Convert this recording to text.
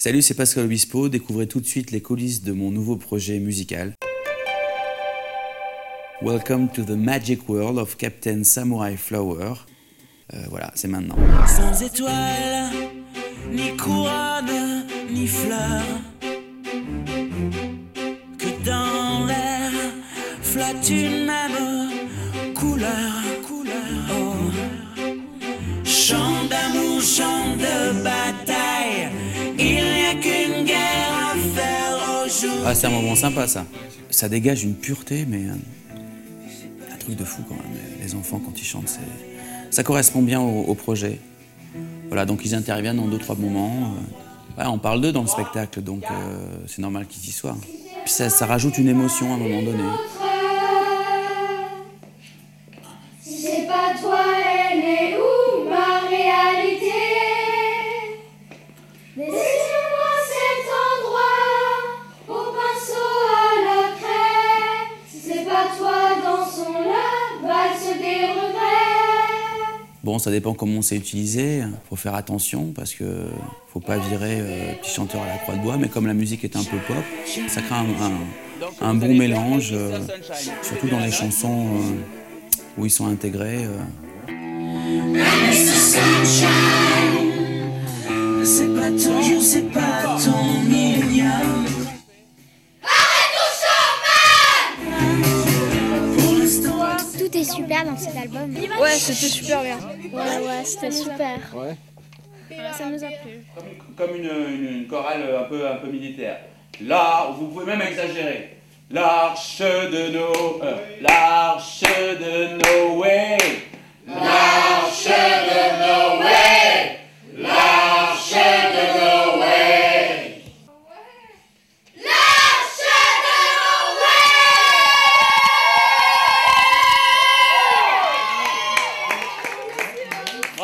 Salut, c'est Pascal Obispo. Découvrez tout de suite les coulisses de mon nouveau projet musical. Welcome to the magic world of Captain Samurai Flower. Euh, voilà, c'est maintenant. Sans étoiles, ni couronne, ni fleurs. Que dans l'air flotte une même couleur. couleur. Oh. Chant d'amour, chant de Ah, c'est un moment sympa ça. Ça dégage une pureté, mais euh, un truc de fou quand même. Les enfants, quand ils chantent, ça correspond bien au, projet. Voilà, donc ils interviennent dans deux, trois moments. euh, on parle d'eux dans le spectacle, donc euh, c'est normal qu'ils y soient. Puis ça, ça rajoute une émotion à un moment donné. Si c'est pas toi, Bon, ça dépend comment c'est utilisé. Faut faire attention parce que faut pas virer euh, petit chanteur à la croix de bois. Mais comme la musique est un peu pop, ça crée un, bon mélange, euh, surtout dans les chansons euh, où ils sont intégrés. euh. Tout est super dans cet album. Ouais, c'était super bien. Ouais, ouais, c'était super. Ça nous a plu. comme une, une- une chorale un peu, un peu militaire. Là, vous pouvez même exagérer. L'arche de nos... euh, l'arche de Noé.